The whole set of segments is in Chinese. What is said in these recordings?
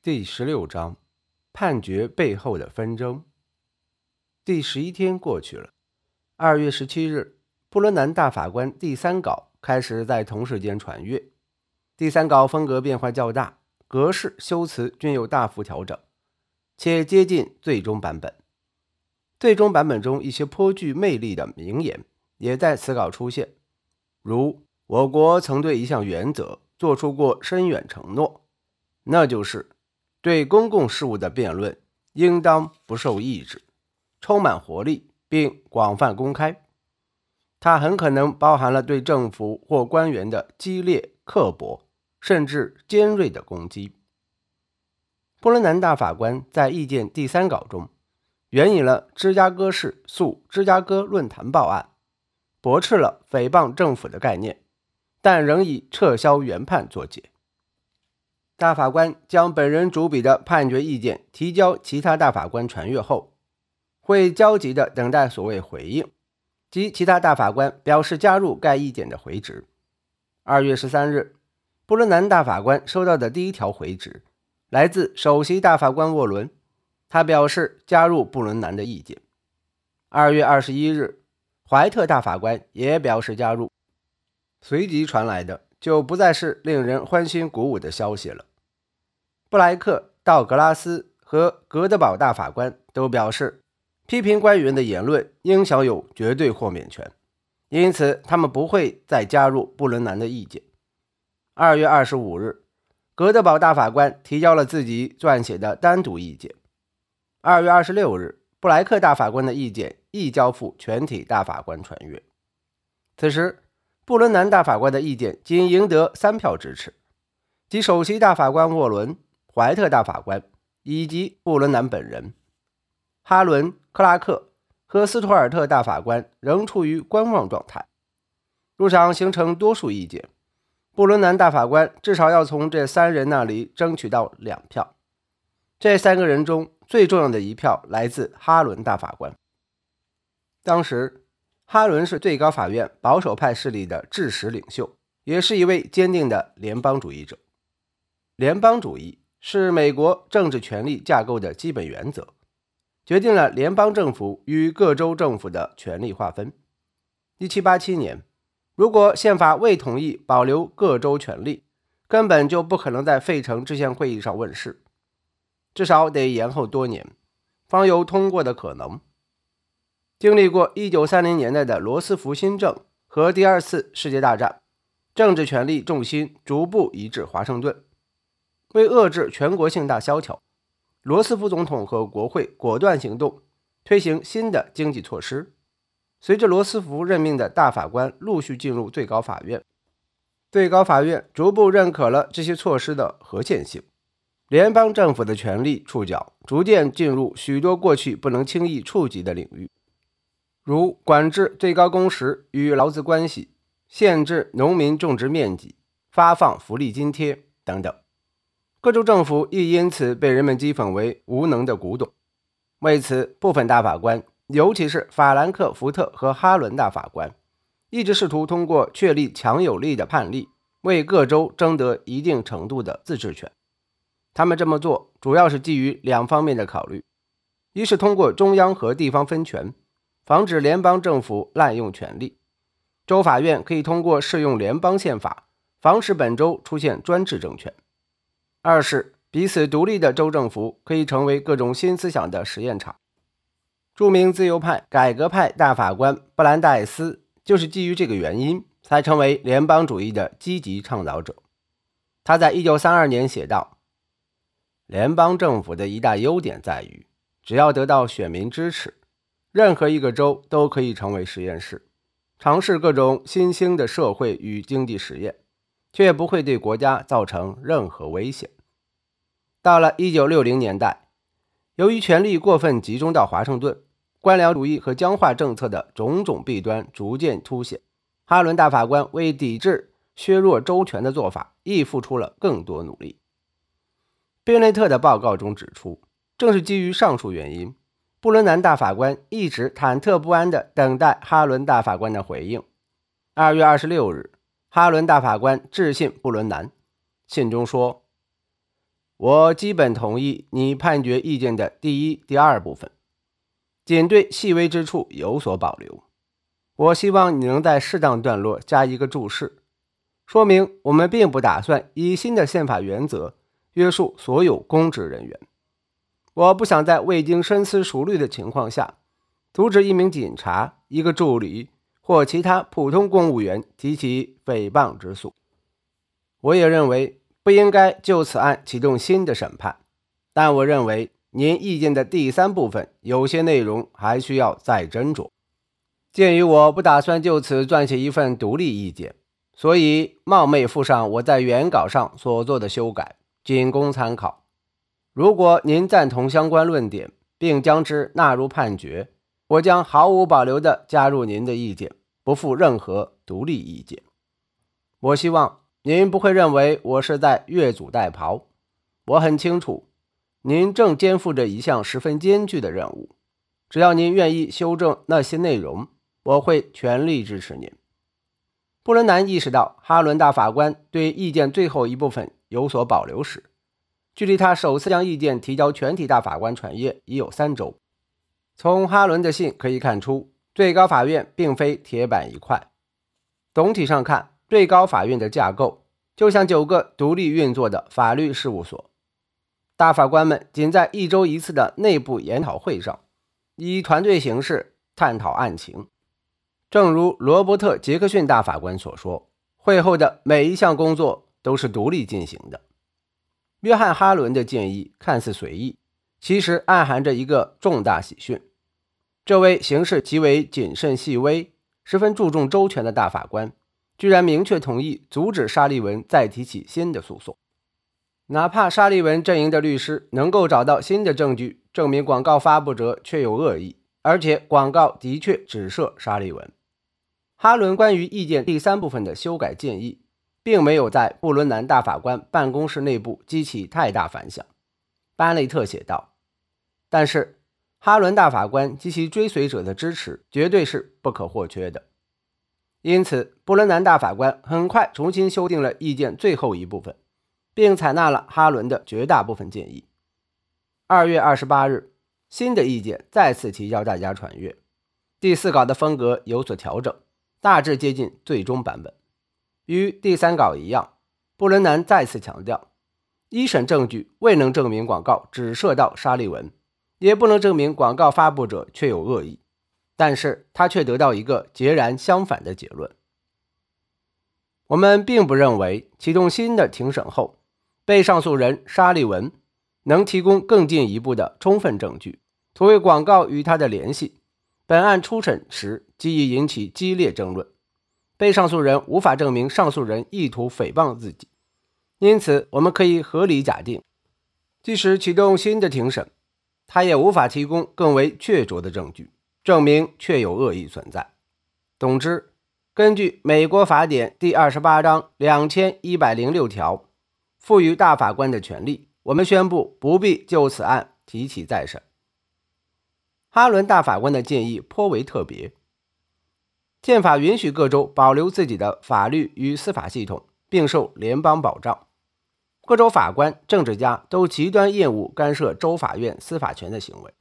第十六章判决背后的纷争。第十一天过去了，二月十七日，布伦南大法官第三稿开始在同事间传阅。第三稿风格变化较大，格式、修辞均有大幅调整，且接近最终版本。最终版本中一些颇具魅力的名言也在此稿出现，如“我国曾对一项原则做出过深远承诺，那就是。”对公共事务的辩论应当不受抑制，充满活力并广泛公开。它很可能包含了对政府或官员的激烈、刻薄甚至尖锐的攻击。波伦南大法官在意见第三稿中援引了芝加哥市诉芝加哥论坛报案，驳斥了诽谤政府的概念，但仍以撤销原判作结。大法官将本人主笔的判决意见提交其他大法官传阅后，会焦急地等待所谓回应，即其他大法官表示加入该意见的回执。二月十三日，布伦南大法官收到的第一条回执来自首席大法官沃伦，他表示加入布伦南的意见。二月二十一日，怀特大法官也表示加入。随即传来的就不再是令人欢欣鼓舞的消息了。布莱克、道格拉斯和格德堡大法官都表示，批评官员的言论应享有绝对豁免权，因此他们不会再加入布伦南的意见。二月二十五日，格德堡大法官提交了自己撰写的单独意见。二月二十六日，布莱克大法官的意见亦交付全体大法官传阅。此时，布伦南大法官的意见仅赢得三票支持，即首席大法官沃伦。怀特大法官以及布伦南本人，哈伦、克拉克和斯图尔特大法官仍处于观望状态。入场形成多数意见，布伦南大法官至少要从这三人那里争取到两票。这三个人中最重要的一票来自哈伦大法官。当时，哈伦是最高法院保守派势力的致使领袖，也是一位坚定的联邦主义者。联邦主义。是美国政治权力架构的基本原则，决定了联邦政府与各州政府的权力划分。1787年，如果宪法未同意保留各州权力，根本就不可能在费城制宪会议上问世，至少得延后多年，方有通过的可能。经历过1930年代的罗斯福新政和第二次世界大战，政治权力重心逐步移至华盛顿。为遏制全国性大萧条，罗斯福总统和国会果断行动，推行新的经济措施。随着罗斯福任命的大法官陆续进入最高法院，最高法院逐步认可了这些措施的合宪性。联邦政府的权力触角逐渐进入许多过去不能轻易触及的领域，如管制最高工时与劳资关系、限制农民种植面积、发放福利津贴等等。各州政府亦因此被人们讥讽为无能的古董。为此，部分大法官，尤其是法兰克福特和哈伦大法官，一直试图通过确立强有力的判例，为各州争得一定程度的自治权。他们这么做主要是基于两方面的考虑：一是通过中央和地方分权，防止联邦政府滥用权力；州法院可以通过适用联邦宪法，防止本州出现专制政权。二是彼此独立的州政府可以成为各种新思想的实验场。著名自由派、改革派大法官布兰代斯就是基于这个原因才成为联邦主义的积极倡导者。他在一九三二年写道：“联邦政府的一大优点在于，只要得到选民支持，任何一个州都可以成为实验室，尝试各种新兴的社会与经济实验。”却不会对国家造成任何危险。到了一九六零年代，由于权力过分集中到华盛顿，官僚主义和僵化政策的种种弊端逐渐凸显。哈伦大法官为抵制削弱州权的做法，亦付出了更多努力。贝内特的报告中指出，正是基于上述原因，布伦南大法官一直忐忑不安地等待哈伦大法官的回应。二月二十六日。哈伦大法官致信布伦南，信中说：“我基本同意你判决意见的第一、第二部分，仅对细微之处有所保留。我希望你能在适当段落加一个注释，说明我们并不打算以新的宪法原则约束所有公职人员。我不想在未经深思熟虑的情况下，阻止一名警察、一个助理或其他普通公务员提起诽谤之诉。我也认为。不应该就此案启动新的审判，但我认为您意见的第三部分有些内容还需要再斟酌。鉴于我不打算就此撰写一份独立意见，所以冒昧附上我在原稿上所做的修改，仅供参考。如果您赞同相关论点，并将之纳入判决，我将毫无保留地加入您的意见，不附任何独立意见。我希望。您不会认为我是在越俎代庖。我很清楚，您正肩负着一项十分艰巨的任务。只要您愿意修正那些内容，我会全力支持您。布伦南意识到，哈伦大法官对意见最后一部分有所保留时，距离他首次将意见提交全体大法官传阅已有三周。从哈伦的信可以看出，最高法院并非铁板一块。总体上看。最高法院的架构就像九个独立运作的法律事务所，大法官们仅在一周一次的内部研讨会上，以团队形式探讨案情。正如罗伯特·杰克逊大法官所说，会后的每一项工作都是独立进行的。约翰·哈伦的建议看似随意，其实暗含着一个重大喜讯。这位行事极为谨慎细微、十分注重周全的大法官。居然明确同意阻止沙利文再提起新的诉讼，哪怕沙利文阵营的律师能够找到新的证据证明广告发布者确有恶意，而且广告的确指涉沙利文。哈伦关于意见第三部分的修改建议，并没有在布伦南大法官办公室内部激起太大反响。班内特写道：“但是哈伦大法官及其追随者的支持绝对是不可或缺的。”因此，布伦南大法官很快重新修订了意见最后一部分，并采纳了哈伦的绝大部分建议。二月二十八日，新的意见再次提交大家传阅。第四稿的风格有所调整，大致接近最终版本。与第三稿一样，布伦南再次强调，一审证据未能证明广告只涉到沙利文，也不能证明广告发布者确有恶意。但是他却得到一个截然相反的结论。我们并不认为启动新的庭审后，被上诉人沙利文能提供更进一步的充分证据，图为广告与他的联系。本案初审时即已引起激烈争论，被上诉人无法证明上诉人意图诽谤自己，因此我们可以合理假定，即使启动新的庭审，他也无法提供更为确凿的证据。证明确有恶意存在。总之，根据美国法典第二十八章两千一百零六条赋予大法官的权利，我们宣布不必就此案提起再审。哈伦大法官的建议颇为特别。宪法允许各州保留自己的法律与司法系统，并受联邦保障。各州法官、政治家都极端厌恶干涉州法院司法权的行为。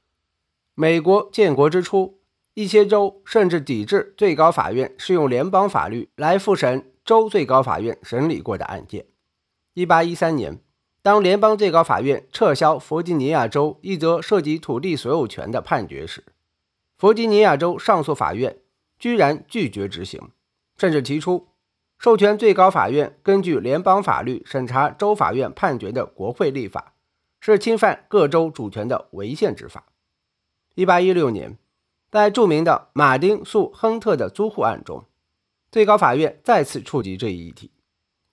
美国建国之初，一些州甚至抵制最高法院适用联邦法律来复审州最高法院审理过的案件。1813年，当联邦最高法院撤销弗吉尼亚州一则涉及土地所有权的判决时，弗吉尼亚州上诉法院居然拒绝执行，甚至提出授权最高法院根据联邦法律审查州法院判决的国会立法是侵犯各州主权的违宪之法。一八一六年，在著名的马丁诉亨特的租户案中，最高法院再次触及这一议题。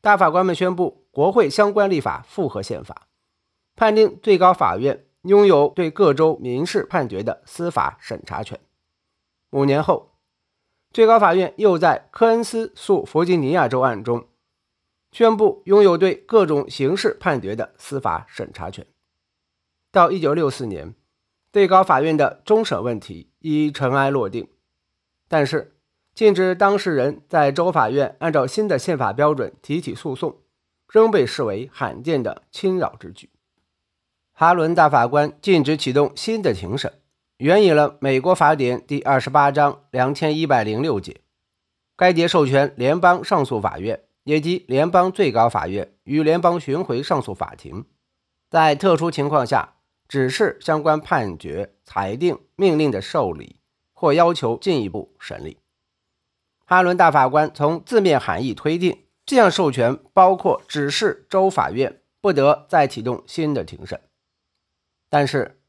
大法官们宣布，国会相关立法符合宪法，判定最高法院拥有对各州民事判决的司法审查权。五年后，最高法院又在科恩斯诉弗吉尼亚州案中宣布拥有对各种刑事判决的司法审查权。到一九六四年。最高法院的终审问题已尘埃落定，但是禁止当事人在州法院按照新的宪法标准提起诉讼，仍被视为罕见的侵扰之举。哈伦大法官禁止启动新的庭审，援引了美国法典第二十八章两千一百零六节。该节授权联邦上诉法院，以及联邦最高法院与联邦巡回上诉法庭，在特殊情况下指示相关判决、裁定、命令的受理或要求进一步审理。哈伦大法官从字面含义推定，这样授权包括指示州法院不得再启动新的庭审。但是，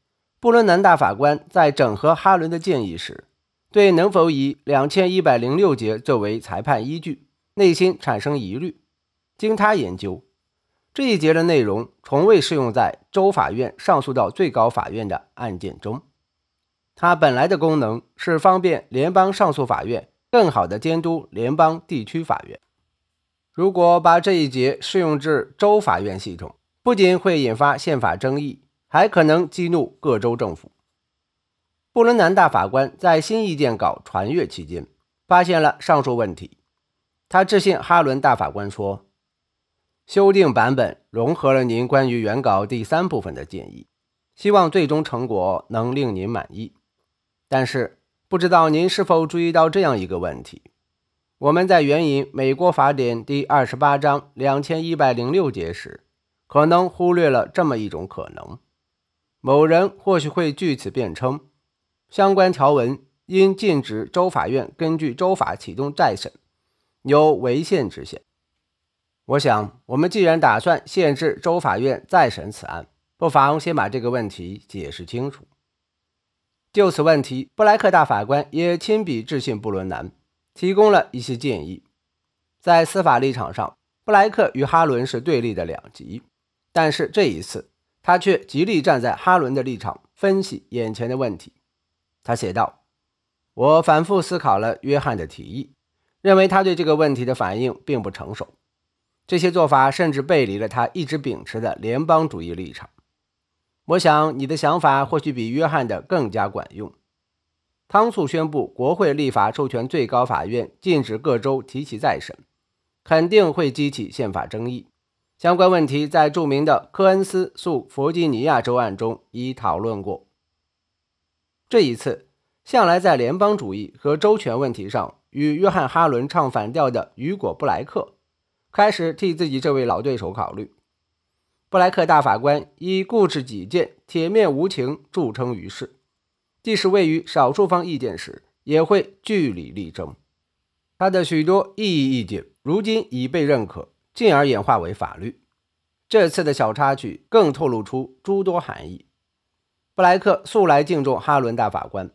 布伦南大法官在整合哈伦的建议时，对能否以两千一百零六节作为裁判依据，内心产生疑虑。经他研究，这一节的内容从未适用在州法院上诉到最高法院的案件中。它本来的功能是方便联邦上诉法院更好地监督联邦地区法院。如果把这一节适用至州法院系统，不仅会引发宪法争议。还可能激怒各州政府。布伦南大法官在新意见稿传阅期间，发现了上述问题。他致信哈伦大法官说：“修订版本融合了您关于原稿第三部分的建议，希望最终成果能令您满意。但是，不知道您是否注意到这样一个问题：我们在援引美国法典第二十八章两千一百零六节时，可能忽略了这么一种可能。”某人或许会据此辩称，相关条文因禁止州法院根据州法启动再审，有违宪之嫌。我想，我们既然打算限制州法院再审此案，不妨先把这个问题解释清楚。就此问题，布莱克大法官也亲笔致信布伦南，提供了一些建议。在司法立场上，布莱克与哈伦是对立的两极，但是这一次。他却极力站在哈伦的立场分析眼前的问题。他写道：“我反复思考了约翰的提议，认为他对这个问题的反应并不成熟。这些做法甚至背离了他一直秉持的联邦主义立场。我想你的想法或许比约翰的更加管用。汤素宣布国会立法授权最高法院禁止各州提起再审，肯定会激起宪法争议。”相关问题在著名的科恩斯诉弗吉尼亚州案中已讨论过。这一次，向来在联邦主义和州权问题上与约翰·哈伦唱反调的雨果·布莱克，开始替自己这位老对手考虑。布莱克大法官以固执己见、铁面无情著称于世，即使位于少数方意见时，也会据理力争。他的许多异议意见，如今已被认可。进而演化为法律。这次的小插曲更透露出诸多含义。布莱克素来敬重哈伦大法官，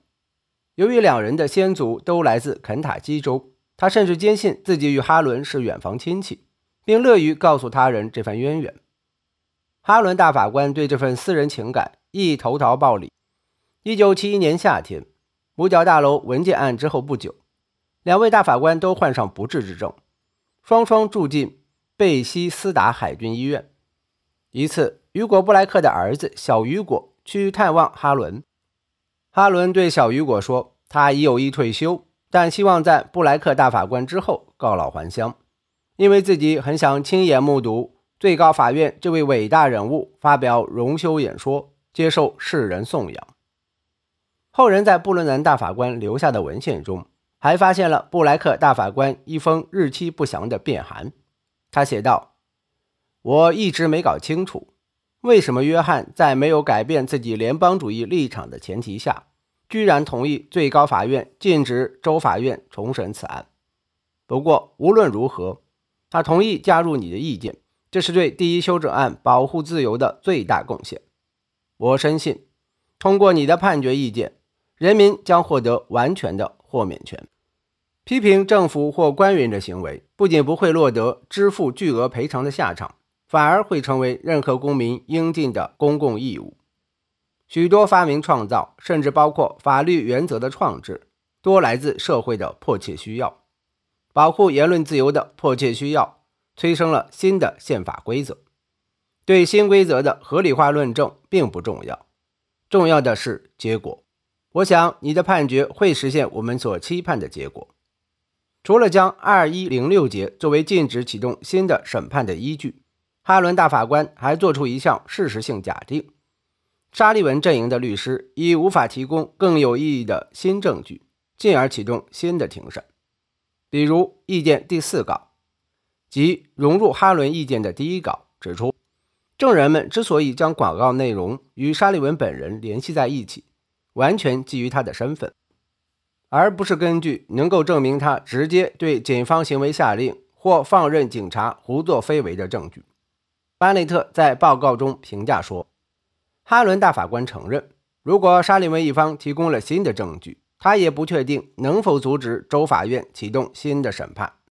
由于两人的先祖都来自肯塔基州，他甚至坚信自己与哈伦是远房亲戚，并乐于告诉他人这番渊源。哈伦大法官对这份私人情感亦投桃报李。一九七一年夏天，五角大楼文件案之后不久，两位大法官都患上不治之症，双双住进。贝西斯达海军医院。一次，雨果·布莱克的儿子小雨果去探望哈伦。哈伦对小雨果说：“他已有意退休，但希望在布莱克大法官之后告老还乡，因为自己很想亲眼目睹最高法院这位伟大人物发表荣休演说，接受世人颂扬。”后人在布伦南大法官留下的文献中，还发现了布莱克大法官一封日期不详的便函。他写道：“我一直没搞清楚，为什么约翰在没有改变自己联邦主义立场的前提下，居然同意最高法院禁止州法院重审此案。不过无论如何，他同意加入你的意见，这是对第一修正案保护自由的最大贡献。我深信，通过你的判决意见，人民将获得完全的豁免权。”批评政府或官员的行为，不仅不会落得支付巨额赔偿的下场，反而会成为任何公民应尽的公共义务。许多发明创造，甚至包括法律原则的创制，多来自社会的迫切需要。保护言论自由的迫切需要，催生了新的宪法规则。对新规则的合理化论证并不重要，重要的是结果。我想你的判决会实现我们所期盼的结果。除了将二一零六节作为禁止启动新的审判的依据，哈伦大法官还做出一项事实性假定，沙利文阵营的律师已无法提供更有意义的新证据，进而启动新的庭审。比如意见第四稿，即融入哈伦意见的第一稿指出，证人们之所以将广告内容与沙利文本人联系在一起，完全基于他的身份，而不是根据能够证明他直接对警方行为下令或放任警察胡作非为的证据。班内特在报告中评价说。哈伦大法官承认，如果沙利文一方提供了新的证据，他也不确定能否阻止州法院启动新的审判。